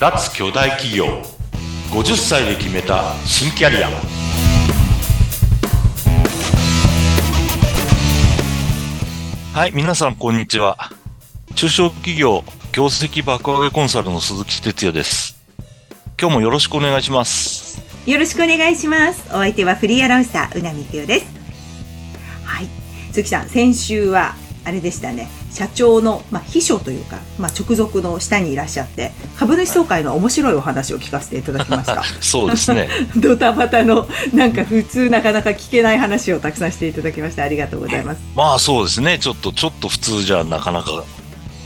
脱巨大企業50歳で決めた新キャリアはい皆さんこんにちは中小企業業績爆上げコンサルの鈴木哲也です今日もよろしくお願いしますよろしくお願いします。お相手はフリーアナウンサー、うなみつよです。はい。鈴木さん、先週は、あれでしたね。社長の、まあ、秘書というか、まあ、直属の下にいらっしゃって、株主総会の面白いお話を聞かせていただきました。そうですね。ドタバタの、なんか普通なかなか聞けない話をたくさんしていただきまして、ありがとうございます。まあそうですね。ちょっとちょっと普通じゃなかなか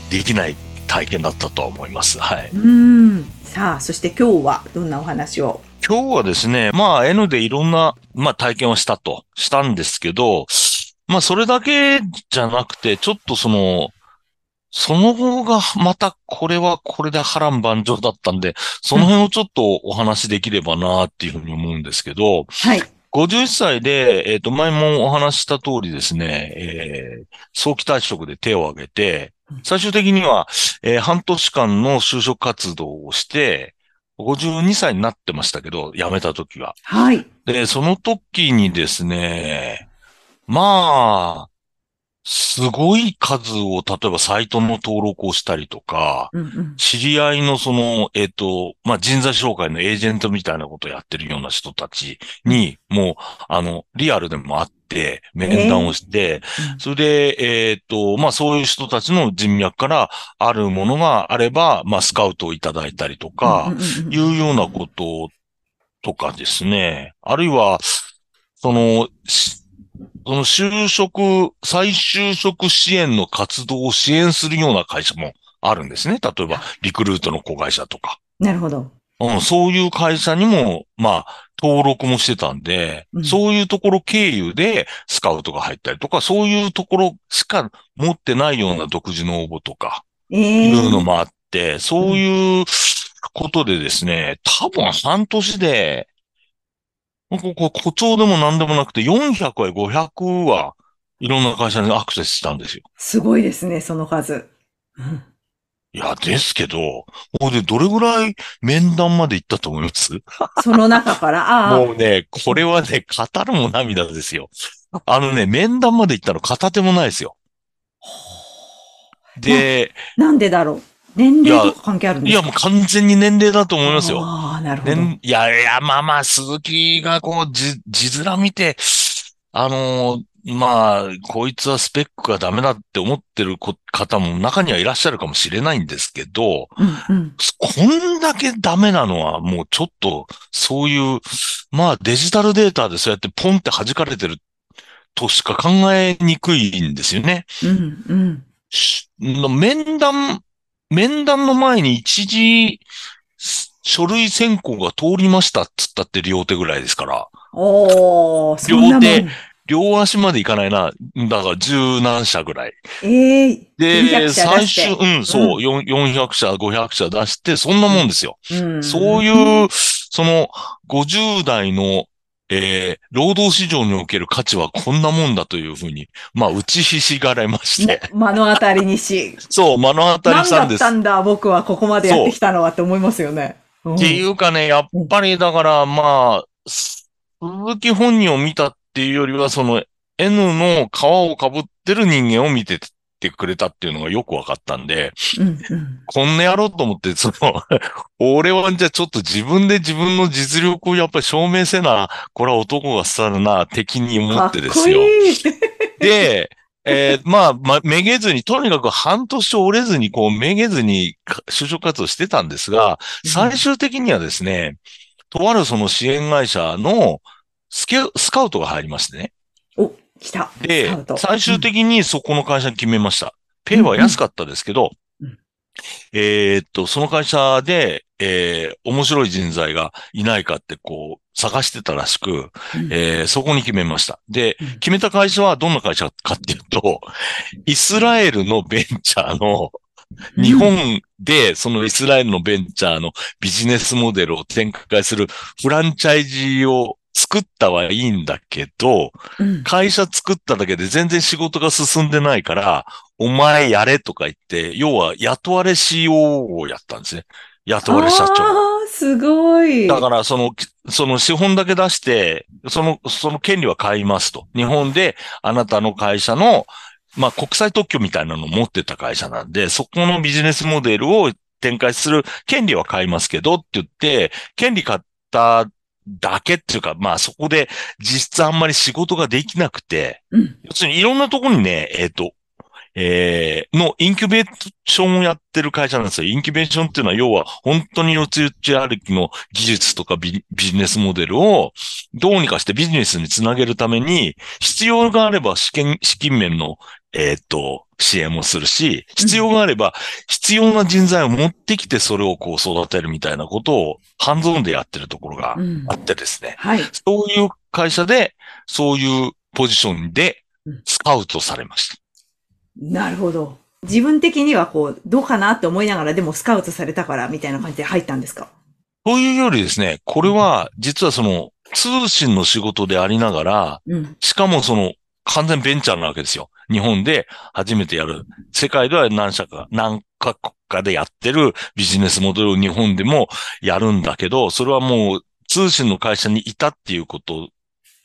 できない体験だったとは思います。はい、うーん。さあ、そして今日はどんなお話を？今日はですね、まあ N でいろんな、まあ体験をしたと、したんですけど、まあそれだけじゃなくて、ちょっとその、その後がまたこれはこれで波乱万丈だったんで、その辺をちょっとお話できればなっていうふうに思うんですけど、はい。51歳で、えっ、と、前もお話しした通りですね、えー早期退職で手を挙げてうん、最終的には、えー半年間の就職活動をして、52歳になってましたけど、辞めた時は。はい。で、その時にですね、まあ、すごい数を、例えばサイトの登録をしたりとか、うんうん。知り合いのその、えっ、と、まあ、人材紹介のエージェントみたいなことをやってるような人たちに、もう、あの、リアルでもあって、面談をして、うんそれで、えっ、と、まあ、そういう人たちの人脈からあるものがあれば、まあ、スカウトをいただいたりとか、いうようなこととかですね。あるいは、その、しその就職、再就職支援の活動を支援するような会社もあるんですね。例えば、リクルートの子会社とか。なるほど。うん、そういう会社にも、まあ、登録もしてたんで、うんそういうところ経由でスカウトが入ったりとか、そういうところしか持ってないような独自の応募とか、ええいうのもあって、そういうことでですね、多分半年で、こここ誇張でも何でもなくて、400は500はいろんな会社にアクセスしたんですよ。すごいですね、その数。うんいや、ですけど、ほいでどれぐらい面談まで行ったと思います？その中から、ああ、もうね、これはね、語るも涙ですよ。あのね、面談まで行ったの片手もないですよ。で、なんでだろう？年齢とか関係あるんですか？いや、もう完全に年齢だと思いますよ。ああ、なるほど。ね、いやいや、まあまあ、鈴木がこう、じ、字面見て、あのーまあ、こいつはスペックがダメだって思ってるこ方も中にはいらっしゃるかもしれないんですけど、うんうん。こんだけダメなのはもうちょっと、そういう、まあデジタルデータでそうやってポンって弾かれてるとしか考えにくいんですよね。うんうん。し面談、面談の前に一時、書類選考が通りましたっつったって両手ぐらいですから。おー。両手両足までいかないな。だから十何社ぐらい。ええで、400社最終、うん、そう、よん400社、500社出して、そんなもんですよ。うん。そういう、その、50代の、えー労働市場における価値はこんなもんだというふうに、まあ、打ちひしがれまして。目の当たりにし。そう、目の当たり何だしたんです。っったんだ、僕はここまでやってきたのはって思いますよね。うんていうかね、やっぱりだから、まあ、鈴木本人を見たっていうよりは、その N の皮をかぶってる人間を見ててくれたっていうのがよくわかったんで、うんうん。こんなやろうと思って、その、俺はじゃあちょっと自分で自分の実力をやっぱり証明せな、これは男が去るな、敵に思かってですよ。いい。で、えーまあ、ま、めげずに、とにかく半年折れずに、こう、めげずにか就職活動してたんですが、最終的にはですね、とあるその支援会社のスケスカウトが入りましてね。お、来た。で最終的にそこの会社に決めました。ペイは安かったですけどうん、えーっと、その会社で、えー面白い人材がいないかってこう、探してたらしく、うん。えーそこに決めました。でうん、決めた会社はどんな会社かっていうと、イスラエルのベンチャーの、日本でそのイスラエルのベンチャーのビジネスモデルを展開するフランチャイジーを作ったはいいんだけど、うん会社作っただけで全然仕事が進んでないから、お前やれとか言って、要は雇われ CO をやったんですね。雇われ社長。ああ、すごい。だから、その、その資本だけ出して、その、その権利は買いますと。日本であなたの会社の、まあ、国際特許みたいなのを持ってた会社なんで、そこのビジネスモデルを展開する権利は買いますけどって言って、権利買っただけっていうか、まあそこで実質あんまり仕事ができなくて、うん。要するにいろんなところにね、えっ、と、えー、のインキュベーションをやってる会社なんですよ。インキュベーションっていうのは要は本当に四つ打ち歩きの技術とかビビジネスモデルをどうにかしてビジネスにつなげるために必要があれば資金、資金面のえっ、と、支援もするし、必要があれば必要な人材を持ってきてそれをこう育てるみたいなことをハンズオンでやってるところがうんあってですね。はい。そういう会社で、そういうポジションでうんスカウトされました。なるほど。自分的にはこう、どうかなって思いながら、でもスカウトされたから、みたいな感じで入ったんですか？というよりですね、これは実はその通信の仕事でありながら、うん。しかもその完全ベンチャーなわけですよ。日本で初めてやる。世界では何社か、何カ国かでやってるビジネスモデルを日本でもやるんだけど、それはもう通信の会社にいたっていうこと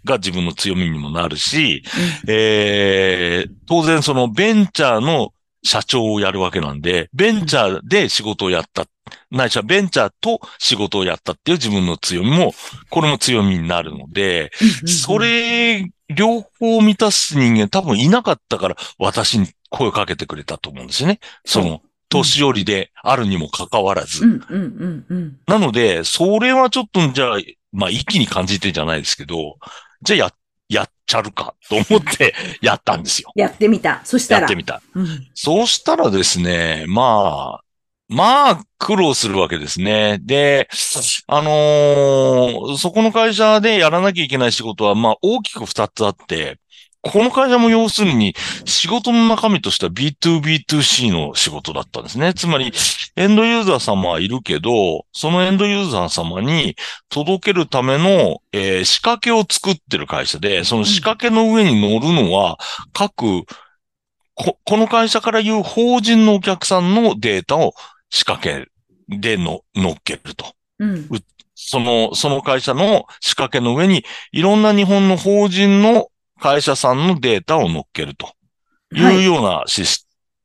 が自分の強みにもなるし、えー、当然そのベンチャーの社長をやるわけなんで、ベンチャーで仕事をやった。ないしはベンチャーと仕事をやったっていう自分の強みも、これも強みになるので、そ、れ、両方満たす人間多分いなかったから私に声をかけてくれたと思うんですよね。その、年寄りであるにもかかわらず。うん、うん、うん、うん。なので、それはちょっとじゃあ、まあ一気に感じてじゃないですけど、じゃあや、やっちゃるかと思って やったんですよ。やってみた。そしたら。やってみた。うん。そうしたらですね、まあ、まあ、苦労するわけですね。で、あのーそこの会社でやらなきゃいけない仕事は、まあ、大きく二つあって、この会社も要するに仕事の中身としては B2B2C の仕事だったんですね。つまり、エンドユーザー様はいるけど、そのエンドユーザー様に届けるための、えー仕掛けを作ってる会社で、その仕掛けの上に乗るのは、各、こ、この会社から言う法人のお客さんのデータを仕掛けでの乗っけると。うん。その、その会社の仕掛けの上に、いろんな日本の法人の会社さんのデータを乗っけるというようなし、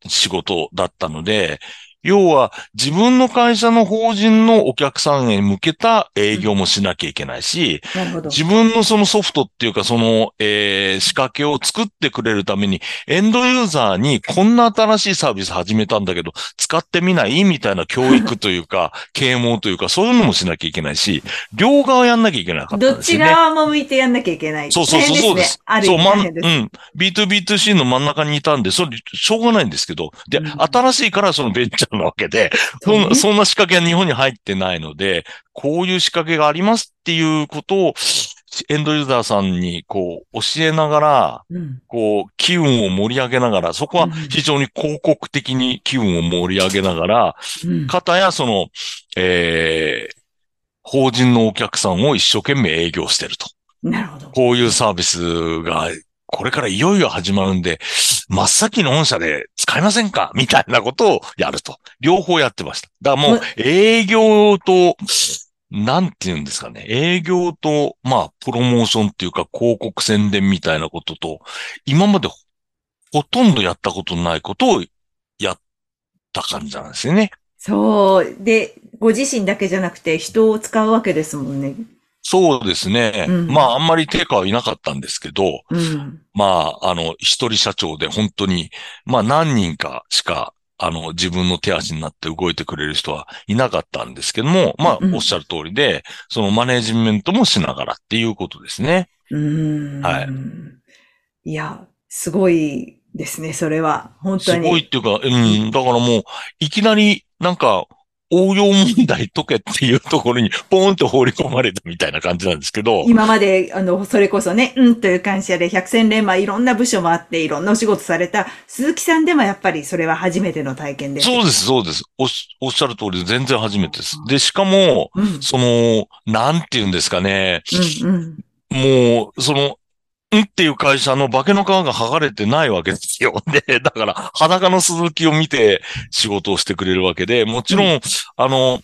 仕事だったので、要は自分の会社の法人のお客さんへ向けた営業もしなきゃいけないし、なるほど。自分のそのソフトっていうかその、えー仕掛けを作ってくれるために、エンドユーザーにこんな新しいサービス始めたんだけど、使ってみないみたいな教育というか、啓蒙というか、そういうのもしなきゃいけないし、両側やんなきゃいけなかったどっち。側も向いてやんなきゃいけない。そうそうそう、そうです。ねあるそう、まん、うん。B2B2C の真ん中にいたんで、それ、しょうがないんですけど、で、うん新しいからそのベンチャーなわけで、そんな、そんな仕掛けは日本に入ってないので、こういう仕掛けがありますっていうことを、エンドユーザーさんにこう教えながら、うん。こう機運を盛り上げながら、そこは非常に広告的に機運を盛り上げながら、うん。かたやその、えー、法人のお客さんを一生懸命営業してると。なるほど。こういうサービスが、これからいよいよ始まるんで、真っ先の御社で使いませんか？みたいなことをやると。両方やってました。だからもうむ営業と、なんて言うんですかね。営業と、まあ、プロモーションっていうか広告宣伝みたいなことと、今までほとんどやったことのないことをやった感じなんですよね。そう。で、ご自身だけじゃなくて人を使うわけですもんね。そうですね。うんまあ、あんまり手下はいなかったんですけど、うん。まあ、あの、一人社長で本当に、まあ何人かしか、あの、自分の手足になって動いてくれる人はいなかったんですけども、まあう、んおっしゃる通りで、そのマネージメントもしながらっていうことですね。うーん。はい。いや、すごいですね、それは。本当すに。ごいっていうか、うん、だからもう、いきなり、なんか、応用問題解けっていうところに、ポーンと放り込まれたみたいな感じなんですけど、今まで、あの、それこそね、うんという感謝で百戦錬磨いろんな部署もあって、いろんなお仕事された鈴木さんでもやっぱりそれは初めての体験です。そうです、そうです。おっしゃる通りで全然初めてです。で、しかも、うん。その、なんて言うんですかね、うん、うん。もう、その、んっていう会社の化けの皮が剥がれてないわけですよ。で、だから裸の鈴木を見て仕事をしてくれるわけで、もちろん、あの、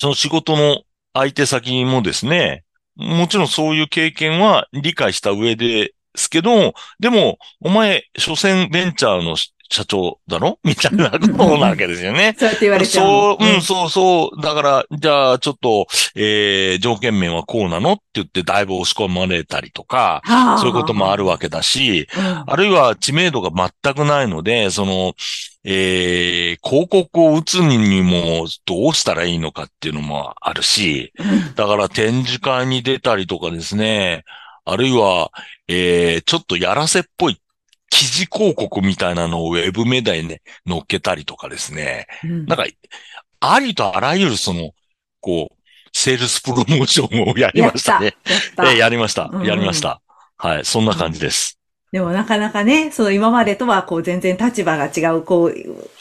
その仕事の相手先もですね、もちろんそういう経験は理解した上ですけど、でも、お前、所詮ベンチャーの社長だろ みたいなことなわけですよね。そうやって言われちゃうその。う、うん、そうそう。だから、じゃあ、ちょっと、えー、条件面はこうなの？って言って、だいぶ押し込まれたりとか、はあ。そういうこともあるわけだし、うん。あるいは知名度が全くないので、その、えー、広告を打つにもどうしたらいいのかっていうのもあるし、うん。だから展示会に出たりとかですね、あるいは、えー、ちょっとやらせっぽい記事広告みたいなのをウェブメディアにね、載っけたりとかですね。うんなんか、ありとあらゆるその、こう、セールスプロモーションをやりましたね。や。やりましたやりました。はい。そんな感じです。でもなかなかね、その今までとはこう全然立場が違う、こう、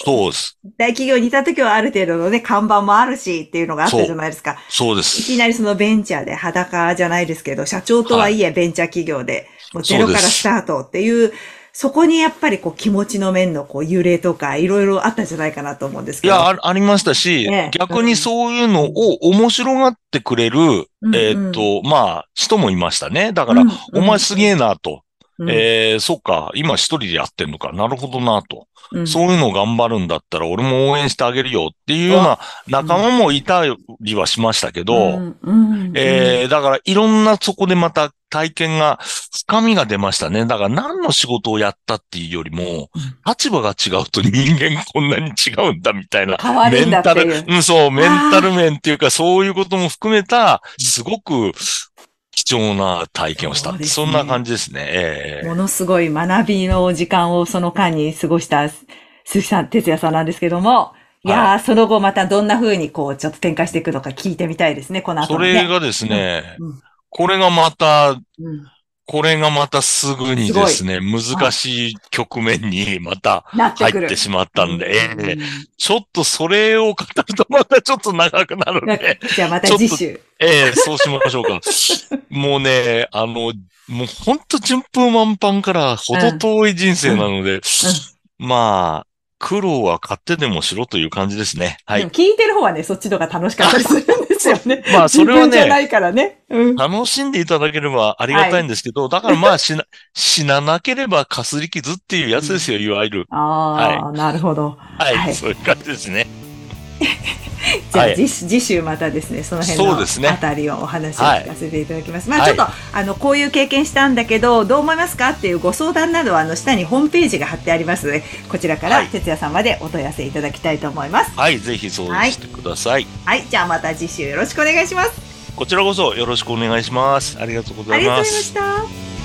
そうです。大企業にいた時はある程度のね、看板もあるしっていうのがあったじゃないですか。いそうです。きなりそのベンチャーで裸じゃないですけど、社長とはいえベンチャー企業で、もうゼロからスタートっていう、そこにやっぱりこう気持ちの面のこう揺れとかいろいろあったんじゃないかなと思うんですけど。いや、あありましたし、ね逆にそういうのを面白がってくれる、うんえーっと、まあ、人もいましたね。だから、うんお前すげえなと。うん。えー、そっか、今一人でやってんのか。なるほどなと。うん。そういうの頑張るんだったら俺も応援してあげるよっていうような仲間もいたりはしましたけど、えー、だからいろんなそこでまた体験が、深みが出ましたね。だから何の仕事をやったっていうよりも、立場が違うと人間こんなに違うんだみたいな。変わるんだっていう。メンタル、うん、そう、メンタル面っていうかそういうことも含めた、すごく貴重な体験をした。そね。そんな感じですね。ええものすごい学びの時間をその間に過ごした鈴木さん、哲也さんなんですけども、いやー、その後またどんな風にこう、ちょっと展開していくのか聞いてみたいですね、この後ね。れがですね、うん。これがまた、うんこれがまたすぐにですね、難しい局面にまた。入ってしまったんで、ええうんちょっとそれを語るとまたちょっと長くなるんで、じゃあまた次週。ええそうしましょうか。もうね、あの、もうほんと順風満帆からほど遠い人生なので、まあ、苦労は買ってでもしろという感じですね。はい。聞いてる方はね、そっちの方が楽しかったりするんですよね。まあ、それはね、じゃないからね。うん。楽しんでいただければありがたいんですけど、だからまあ、死な、死ななければかすり傷っていうやつですよ、いわゆる。ああ、なるほど。はい、はいそういう感じですね。じゃあ、はい次次週またですね、その辺のあたりをお話を聞かせていただきます。まあはいちょっと、あの、こういう経験したんだけど、どう思いますかっていうご相談などは、あの、下にホームページが貼ってありますので、こちらから、はい哲也さんまでお問い合わせいただきたいと思います。はい、ぜひそうしてください。はい、じゃあまた次週よろしくお願いします。こちらこそよろしくお願いします。ありがとうござあいま。りがとうございますした。